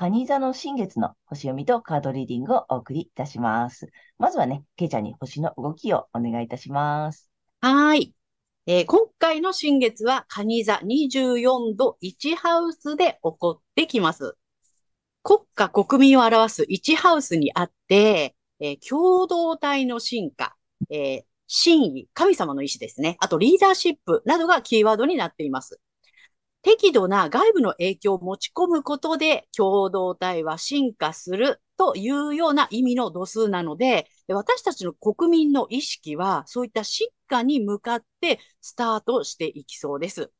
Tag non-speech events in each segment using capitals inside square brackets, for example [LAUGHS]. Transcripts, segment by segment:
蟹座の新月の星読みとカードリーディングをお送りいたします。まずはね、ケイちゃんに星の動きをお願いいたします。はい。えー、今回の新月は、蟹座24度1ハウスで起こってきます。国家国民を表す1ハウスにあって、えー、共同体の進化、えー、真意、神様の意志ですね。あとリーダーシップなどがキーワードになっています。適度な外部の影響を持ち込むことで共同体は進化するというような意味の度数なので、私たちの国民の意識はそういった進化に向かってスタートしていきそうです。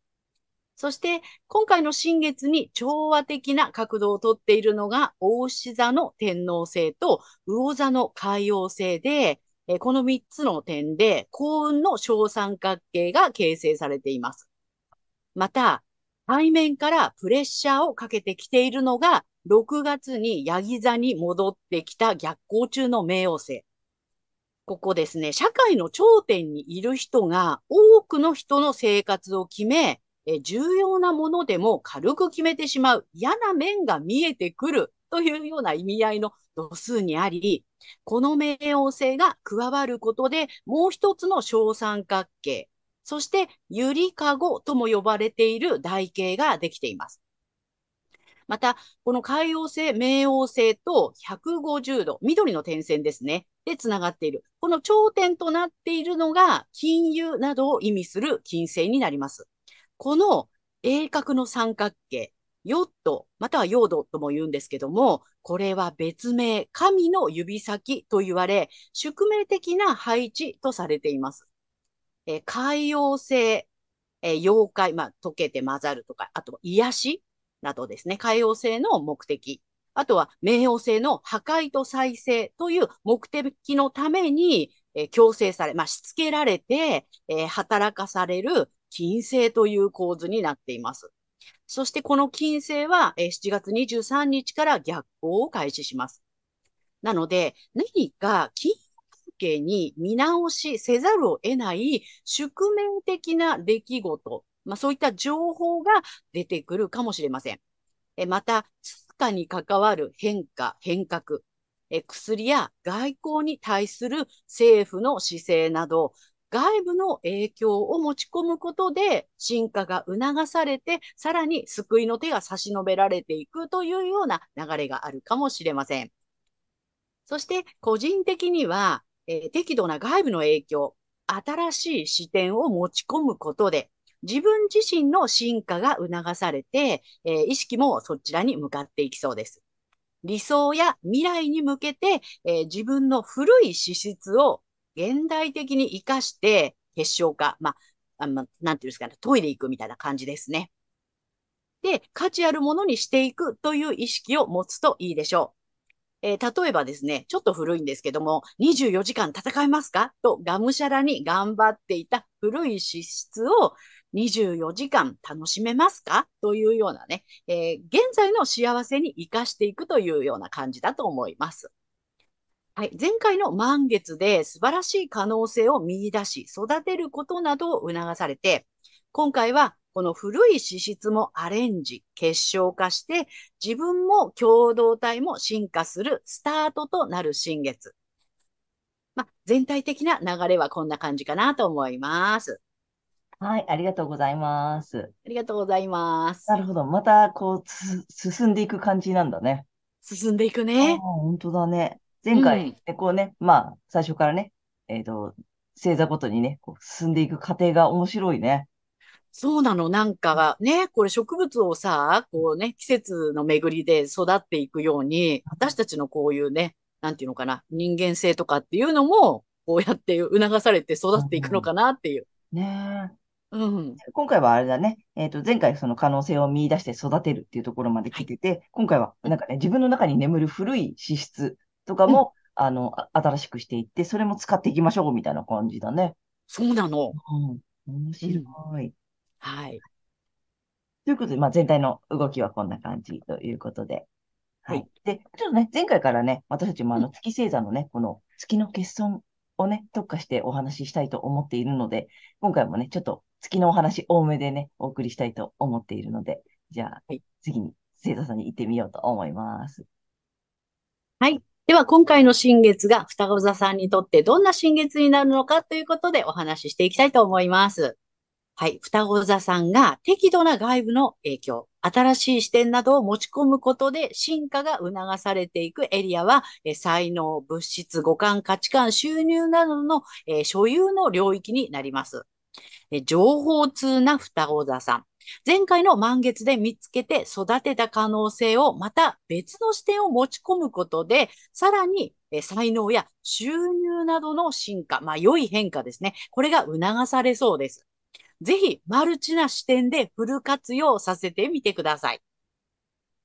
そして、今回の新月に調和的な角度をとっているのが、大牛座の天皇星と魚座の海王星で、この3つの点で幸運の小三角形が形成されています。また、背面からプレッシャーをかけてきているのが、6月にヤギ座に戻ってきた逆行中の冥王星。ここですね、社会の頂点にいる人が多くの人の生活を決め、え重要なものでも軽く決めてしまう嫌な面が見えてくるというような意味合いの度数にあり、この冥王星が加わることで、もう一つの小三角形、そしてゆりかごとも呼ばれている台形ができています。また、この海王星、冥王星と150度、緑の点線ですね。で、つながっている。この頂点となっているのが、金融などを意味する金星になります。この鋭角の三角形、ヨット、またはヨードとも言うんですけども、これは別名、神の指先と言われ、宿命的な配置とされています。え海洋性、え妖怪、まあ、溶けて混ざるとか、あと癒しなどですね、海洋性の目的。あとは、冥王星の破壊と再生という目的のために、えー、強制され、まあ、しつけられて、えー、働かされる金星という構図になっています。そしてこの金星は、え、7月23日から逆行を開始します。なので、何か金関係に見直しせざるを得ない宿命的な出来事、まあ、そういった情報が出てくるかもしれません。えまた、通貨に関わる変化、変革、え薬や外交に対する政府の姿勢など、外部の影響を持ち込むことで進化が促されて、さらに救いの手が差し伸べられていくというような流れがあるかもしれません。そして個人的には、え、適度な外部の影響、新しい視点を持ち込むことで、自分自身の進化が促されて、えー、意識もそちらに向かっていきそうです。理想や未来に向けて、えー、自分の古い資質を現代的に活かして結晶化、まあ、あなんていうんですかね、トイレ行くみたいな感じですね。で、価値あるものにしていくという意識を持つといいでしょう。えー、例えばですね、ちょっと古いんですけども、24時間戦えますか？とがむしゃらに頑張っていた古い資質を24時間楽しめますか？というようなね、えー、現在の幸せに活かしていくというような感じだと思います。はい、前回の満月で素晴らしい可能性を見出し、育てることなどを促されて、今回はこの古い資質もアレンジ、結晶化して、自分も共同体も進化するスタートとなる新月。まあ、全体的な流れはこんな感じかなと思います。はい、ありがとうございます。ありがとうございます。なるほど。また、こう、進んでいく感じなんだね。進んでいくね。あ本当だね。前回、うんえこうね、まあ、最初からね、えっと、星座ごとにね、こう進んでいく過程が面白いね。そうなの。なんかね、これ植物をさ、こうね、季節の巡りで育っていくように、私たちのこういうね、なんていうのかな、人間性とかっていうのも、こうやって促されて育っていくのかなっていう。ねうん。え今回はあれだね、えっと、前回その可能性を見出して育てるっていうところまで来てて、今回はなんかね、自分の中に眠る古い資質とかも、あの、あ新しくしていって、それも使っていきましょうみたいな感じだね。そうなの。うん。面白い。はい。ということで、まあ、全体の動きはこんな感じということで。ははいい。で、ちょっとね、前回からね、私たちもあうの月星座のね、この月の欠損をね、特化してお話ししたいと思っているので、今回もね、ちょっと月のお話多めでね、お送りしたいと思っているので、じゃあはい、次に星座さんに行ってみようと思います。はい。では、今回の新月が双子座さんにとってどんな新月になるのかということでお話ししていきたいと思います。はい。双子座さんが適度な外部の影響、新しい視点などを持ち込むことで進化が促されていくエリアは、え才能、物質、五感、価値観、収入などの、え所有の領域になります。え情報通な双子座さん。前回の満月で見つけて育てた可能性をまた別の視点を持ち込むことで、さらにえ才能や収入などの進化、まあ良い変化ですね。これが促されそうです。ぜひマルチな視点でフル活用させてみてください。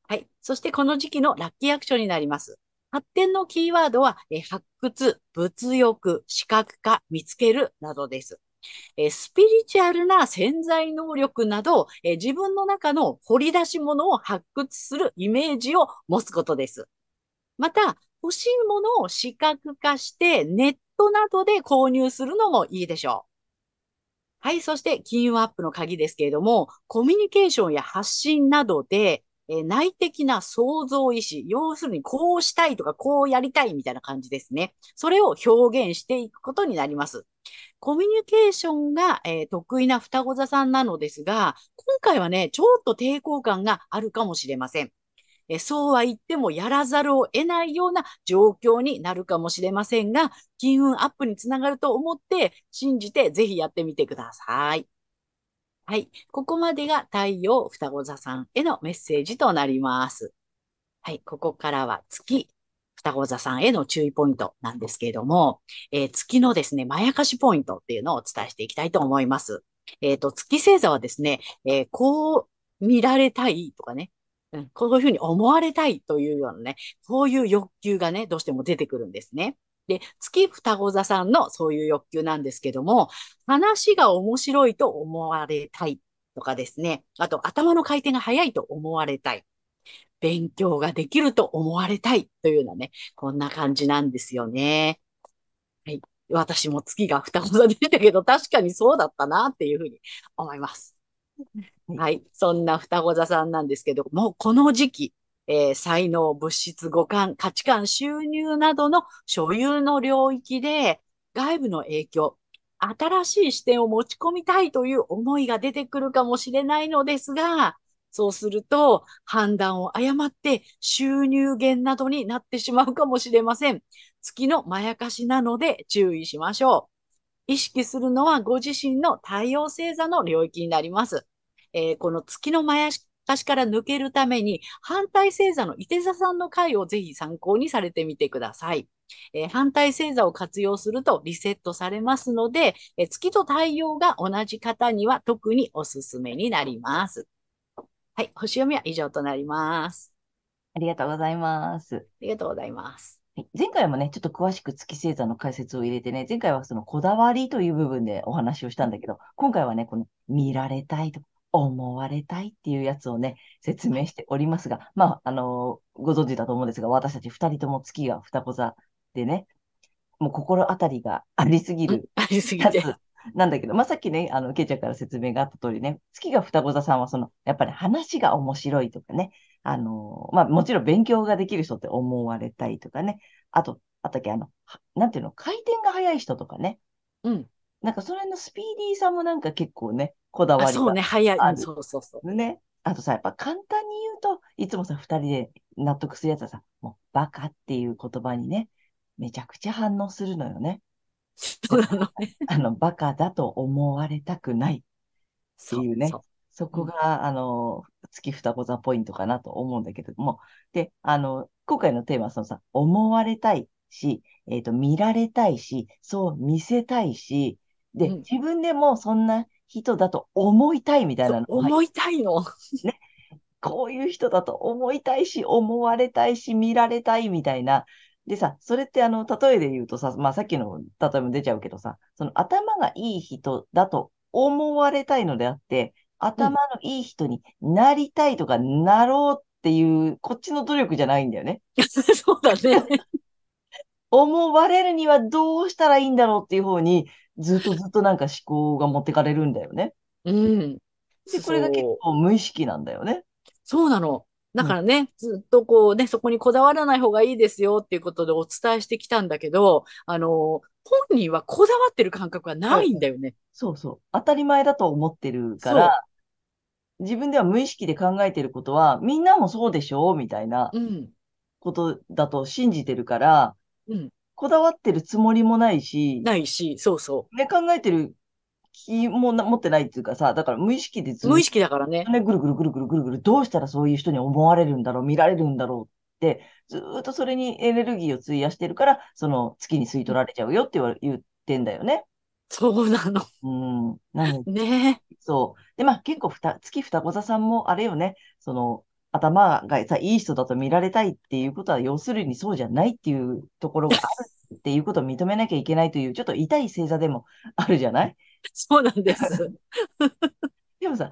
はい。そしてこの時期のラッキーアクションになります。発展のキーワードは、え発掘、物欲、視覚化、見つけるなどです。えスピリチュアルな潜在能力など、え自分の中の掘り出し物を発掘するイメージを持つことです。また、欲しいものを視覚化してネットなどで購入するのもいいでしょう。はい。そして、金運アップの鍵ですけれども、コミュニケーションや発信などで、え内的な創造意志、要するにこうしたいとかこうやりたいみたいな感じですね。それを表現していくことになります。コミュニケーションが、えー得意な双子座さんなのですが、今回はね、ちょっと抵抗感があるかもしれません。えそうは言ってもやらざるを得ないような状況になるかもしれませんが、金運アップにつながると思って、信じてぜひやってみてください。はい。ここまでが太陽双子座さんへのメッセージとなります。はい。ここからは月双子座さんへの注意ポイントなんですけれども、えー月のですね、まやかしポイントっていうのをお伝えしていきたいと思います。えっ、と、月星座はですね、えーこう見られたいとかね、うん、こういうふうに思われたいというようなね、こういう欲求がね、どうしても出てくるんですね。で、月双子座さんのそういう欲求なんですけども、話が面白いと思われたいとかですね、あと頭の回転が速いと思われたい。勉強ができると思われたいというようなね、こんな感じなんですよね。はい。私も月が双子座でしたけど、確かにそうだったなっていうふうに思います。はい。そんな双子座さんなんですけど、もうこの時期、えー才能、物質、五感、価値観、収入などの所有の領域で外部の影響、新しい視点を持ち込みたいという思いが出てくるかもしれないのですが、そうすると判断を誤って収入源などになってしまうかもしれません。月のまやかしなので注意しましょう。意識するのはご自身の太陽星座の領域になります。えーこの月のまやかしから抜けるために反対星座の伊手座さんの回をぜひ参考にされてみてください。えー反対星座を活用するとリセットされますので、えー月と太陽が同じ方には特におすすめになります。はい、星読みは以上となります。ありがとうございます。ありがとうございます。はい前回もね、ちょっと詳しく月星座の解説を入れてね、前回はそのこだわりという部分でお話をしたんだけど、今回はね、この見られたいと思われたいっていうやつをね、説明しておりますが、まあ、あのご存知だと思うんですが、私たち二人とも月が双子座でね、もう心当たりがありすぎるありすぎ。なんだけど、まあ、さっきね、あの、ケイちゃんから説明があった通りね、月が双子座さんはその、やっぱり話が面白いとかね、あの、まあ、もちろん勉強ができる人って思われたいとかね、あと、あったっけ、あの、はなんていうの、回転が速い人とかね、うん。なんかそれのスピーディーさもなんか結構ね、こだわあ、りがそうね、早い。そうそうそう。ね。あとさ、やっぱ簡単に言うと、いつもさ、二人で納得するやつはさ、もうバカっていう言葉にね、めちゃくちゃ反応するのよね。そうなのね。[LAUGHS] あの、バカだと思われたくないっていうね。そそこが、あの、月双子座ポイントかなと思うんだけれども。で、あの、今回のテーマはそのさ、思われたいし、えっと、見られたいし、そう見せたいし、で、うん自分でもそんな人だと思いたいみたいなの思いたいの。こういう人だと思いたいし、思われたいし、見られたいみたいな。でさ、それってあの、例えで言うとさ、まあさっきの例えも出ちゃうけどさ、その頭がいい人だと思われたいのであって、頭のいい人になりたいとかなろうっていう、こっちの努力じゃないんだよね。[LAUGHS] そうだね。[LAUGHS] 思われるにはどうしたらいいんだろうっていう方に、ずっとずっとなんか思考が持ってかれるんだよね。うん。で、これが結構無意識なんだよね。そうなの。だからね、ずっとこうね、そこにこだわらない方がいいですよっていうことでお伝えしてきたんだけど、あの、本人はこだわってる感覚はないんだよね。そうそう。当たり前だと思ってるから、自分では無意識で考えてることは、みんなもそうでしょみたいなうん。ことだと信じてるから、うん。こだわってるつもりもないし、ないし、そうそね、考えてる気もな持ってないっていうかさ、だから無意識でずう。っと無意識だからね。ね、ぐるぐるぐるぐるぐるぐる、どうしたらそういう人に思われるんだろう、見られるんだろうって、ずーっとそれにエネルギーを費やしてるから、その月に吸い取られちゃうよって言ってんだよね。そうなの。うん。なのでねそう。で、まあ結構ふた、月双子座さんもあれよね、その、頭がさ、いい人だと見られたいっていうことは、要するにそうじゃないっていうところがあるっていうことを認めなきゃいけないという、ちょっと痛い星座でも [LAUGHS] あるじゃない？そうなんです。[LAUGHS] でもさ、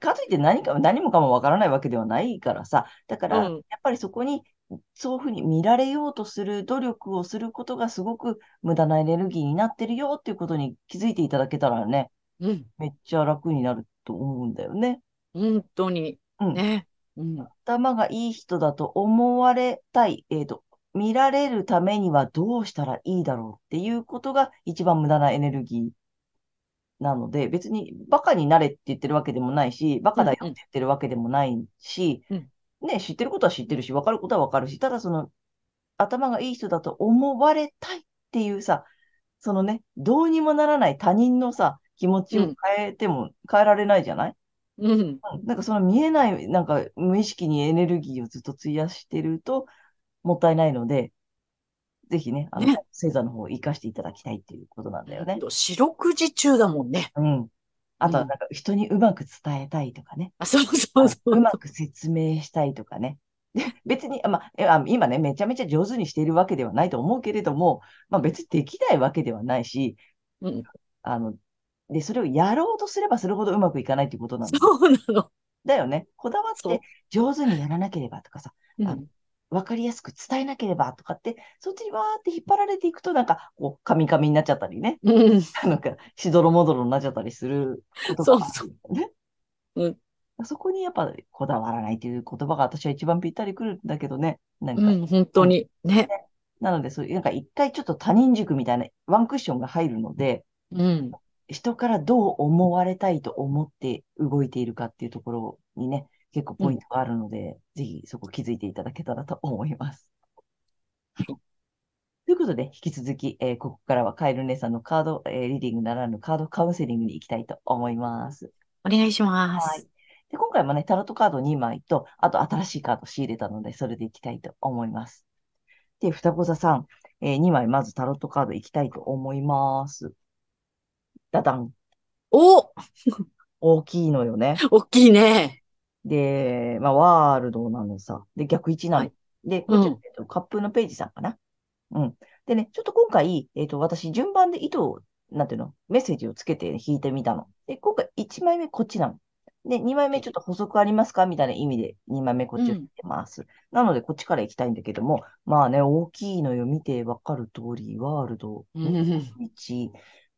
かといって何か、何もかもわからないわけではないからさ、だから、うんやっぱりそこに、そういうふうに見られようとする努力をすることがすごく無駄なエネルギーになってるよっていうことに気づいていただけたらね、うん。めっちゃ楽になると思うんだよね。本当に。うん。ね。うん。頭がいい人だと思われたい、えっと、見られるためにはどうしたらいいだろうっていうことが一番無駄なエネルギー。なので、別にバカになれって言ってるわけでもないし、バカだよって言ってるわけでもないし、うんね、知ってることは知ってるし、わかることはわかるし、ただその、頭がいい人だと思われたいっていうさ、そのね、どうにもならない他人のさ、気持ちをうん変えても変えられないじゃない？うん。うん。なんかその見えない、なんか無意識にエネルギーをずっと費やしてるともったいないので、ぜひね、あの、ね星座の方を活かしていただきたいっていうことなんだよね。四六時中だもんね。うん。あとはなんか人にうまく伝えたいとかね。あ、そうそうそうう。まく説明したいとかね。で [LAUGHS] 別に、あまあ、今ね、めちゃめちゃ上手にしているわけではないと思うけれども、まあ別にできないわけではないし、うん。あの、で、それをやろうとすればするほどうまくいかないっていうことなんだそうなの。だよね。こだわって上手にやらなければとかさ、あうん。わかりやすく伝えなければとかって、そっちにわーって引っ張られていくと、なんか、こう、カミカミになっちゃったりね。うん。なんか、しどろもどろになっちゃったりすることがあるよね。うんそこにやっぱ、こだわらないという言葉が私は一番ぴったりくるんだけどね。なんか、うん、本当に。ね。なので、そういう、なんか一回ちょっと他人軸みたいなワンクッションが入るので、うん。人からどう思われたいと思って動いているかっていうところにね、結構ポイントがあるので、ぜひそこ気づいていただけたらと思います。は [LAUGHS] いということで、引き続き、えーここからはカエル姉さんのカード、えーリーディングならぬカードカウンセリングに行きたいと思います。お願いします。はいで今回もね、タロットカード2枚と、あと新しいカード仕入れたので、それでいきたいと思います。で、双子座さん、え2枚まずタロットカードいきたいと思います。ダダン。お [LAUGHS] 大きいのよね。大きいね。で、まあ、ワールドなのさ。で、逆位置なの。はいで、こっち、うんえっと、カップのページさんかな。うん。でね、ちょっと今回、えっと、私、順番で糸を、なんていうの、メッセージをつけて引いてみたの。で、今回、1枚目こっちなの。で、2枚目ちょっと補足ありますか？みたいな意味で、2枚目こっちを引いてます。なので、こっちから行きたいんだけども、まあね、大きいのよ。見てわかる通り、ワールド、うん。1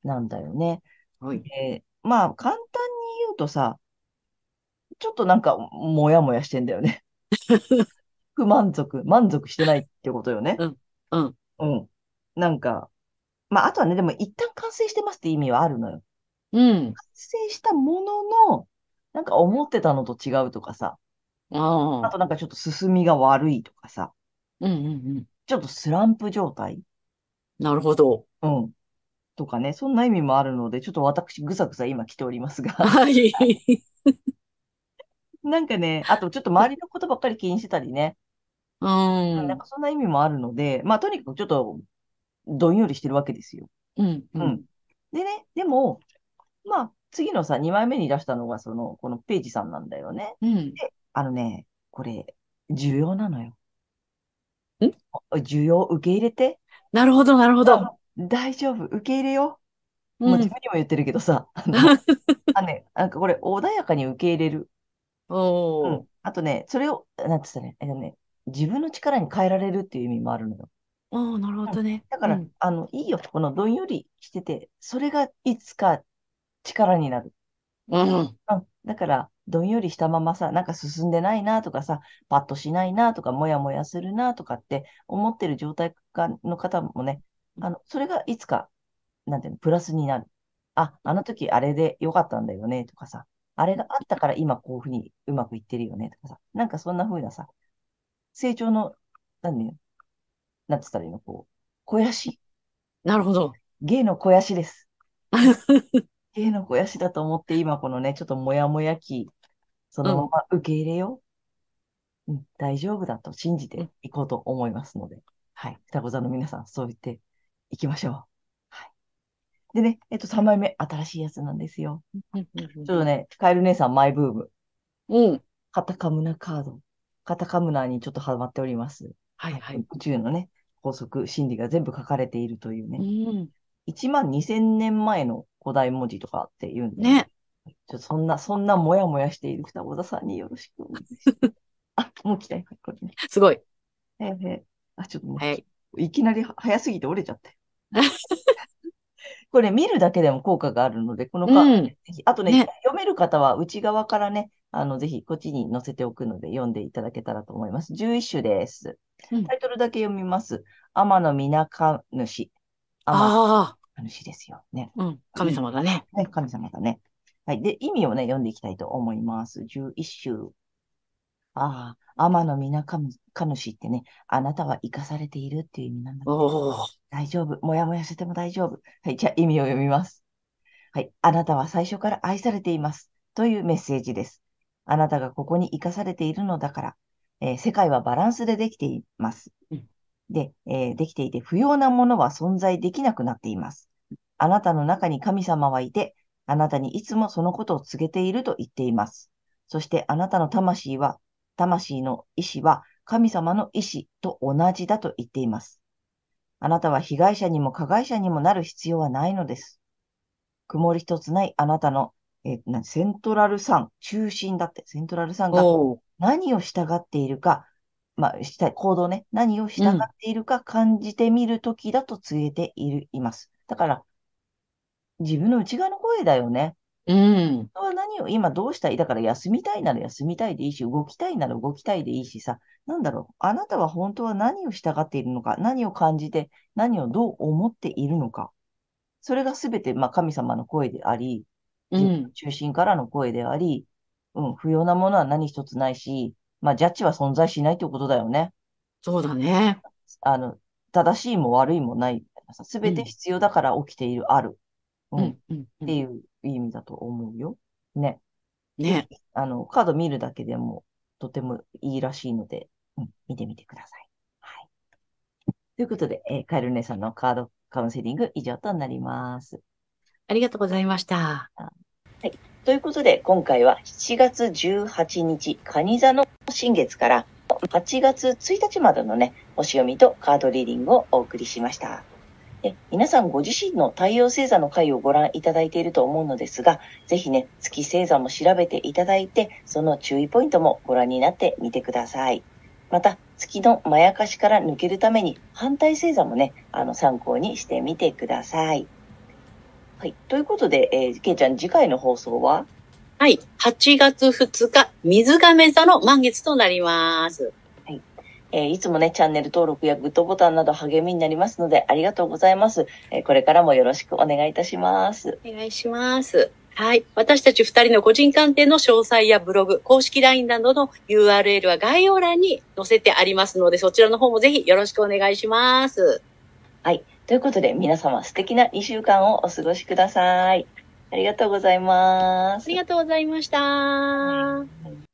なんだよね。はい。で、まあ、簡単に言うとさ、ちょっとなんか、もやもやしてんだよね。[LAUGHS] 不満足、満足してないってことよね。うんうん。うん。なんか、まあ、あとはね、でも一旦完成してますって意味はあるのよ。うん。完成したものの、なんか思ってたのと違うとかさ、あああ。となんかちょっと進みが悪いとかさ、うんうんちょっとスランプ状態なるほど。うん。とかね、そんな意味もあるので、ちょっと私ぐさぐさ今来ておりますが。はい。なんかね、あとちょっと周りのことばっかり気にしてたりね。うなんん。かそんな意味もあるので、まあとにかくちょっとどんよりしてるわけですよ。うん。ううんん。でね、でも、まあ次のさ、2枚目に出したのがその、このページさんなんだよね。うん。あのね、これ、重要なのよ。ん需要受け入れて。なるほど、なるほど。うん大丈夫、受け入れよう。うんもう自分にも言ってるけどさ、あの [LAUGHS] あのね、なんかこれ穏やかに受け入れる。うおーん。あとね、それを、なんて言ったらいいあのね、自分の力に変えられるっていう意味もあるのよ。おー、なるほどね。だから、うんあの、いいよ。このどんよりしてて、それがいつか力になる。うん。うん。だから、どんよりしたままさ、なんか進んでないなとかさ、パッとしないなとか、もやもやするなとかって思ってる状態かの方もね、あの、それがいつか、なんていうの、プラスになる。あ、あの時あれで良かったんだよねとかさ、あれがあったから今こういうふうにうまくいってるよねとかさ、なんかそんな風なさ、成長の、なんていうの、なんつったらいいの、こう、肥やし。なるほど。芸の肥やしです。[LAUGHS] 芸の肥やしだと思って、今このね、ちょっともやもや期、そのまま受け入れよう。うん、大丈夫だと信じていこうと思いますので、はい。双子座の皆さん、そう言っていきましょう。はい。でね、えっと、3枚目、新しいやつなんですよ。うんちょっとね、カエル姉さん、マイブーム。うん。カタカムナカード。カタカムナにちょっとハマっております。はいはい。宇宙のね、法則、心理が全部書かれているといううね、ん。1万2000年前の古代文字とかって言うんで、ね。ちょっとそんな、そんなもやもやしている双子座さんによろしくお願いします。[LAUGHS] あ、もう来たよ。これね。すごい。えーえーあ、ちょっともう、はい。いきなりは早すぎて折れちゃったよ。[LAUGHS] これ見るだけでも効果があるので、このカードうん。ぜひ、あとね、ね読める方は内側からね、あの、ぜひこっちに載せておくので読んでいただけたらと思います。11種です。うんタイトルだけ読みます。天の皆神主。天の主ですよ。ね。あ。うん。神様だね。ね、神様だね。はい。で、意味をね、読んでいきたいと思います。11種。ああ、天の皆神神主ってね、あなたは生かされているっていう意味なんだ。おお。大丈夫。もやもやしてても大丈夫。はい。じゃあ意味を読みます。はい。あなたは最初から愛されています。というメッセージです。あなたがここに生かされているのだから、えー世界はバランスでできていますうん。で、えーできていて不要なものは存在できなくなっています。あなたの中に神様はいて、あなたにいつもそのことを告げていると言っています。そしてあなたの魂は、魂の意志は神様の意志と同じだと言っています。あなたは被害者にも加害者にもなる必要はないのです。曇り一つないあなたの、えセントラルサン、中心だって、セントラルサンが。何を従っているか、まあ、したい行動ね、何を従っているか感じてみるときだと告げている、います。だから、自分の内側の声だよね。うん。本当は何を今どうしたい？だから休みたいなら休みたいでいいし、動きたいなら動きたいでいいしさ、なんだろう？あなたは本当は何を従っているのか、何を感じて、何をどう思っているのか？それがすべて、まあ、神様の声であり、うん。中心からの声であり、うん、不要なものは何一つないし、まあ、ジャッジは存在しないということだよね。そうだね。あの、正しいも悪いもない。すべて必要だから起きている、ある。う、うんん。うん。っていう意味だと思うよ。ね。ね。あの、カード見るだけでもとてもいいらしいので、うん、見てみてください。はい。ということで、えーカエル姉さんのカードカウンセリング以上となります。ありがとうございました。ということで、今回は7月18日、蟹座の新月から8月1日までのね、星読みとカードリーディングをお送りしました。皆さんご自身の太陽星座の回をご覧いただいていると思うのですが、ぜひね、月星座も調べていただいて、その注意ポイントもご覧になってみてください。また、月のまやかしから抜けるために、反対星座もね、あの、参考にしてみてください。はい。ということで、えー、けいちゃん、次回の放送は？はい。8月2日、水亀座の満月となります。えーいつもね、チャンネル登録やグッドボタンなど励みになりますので、ありがとうございます。えーこれからもよろしくお願いいたします。お願いします。はい。私たち二人の個人鑑定の詳細やブログ、公式 LINE などの URL は概要欄に載せてありますので、そちらの方もぜひよろしくお願いします。はい。ということで、皆様素敵な2週間をお過ごしください。ありがとうございますあり。がとうございました。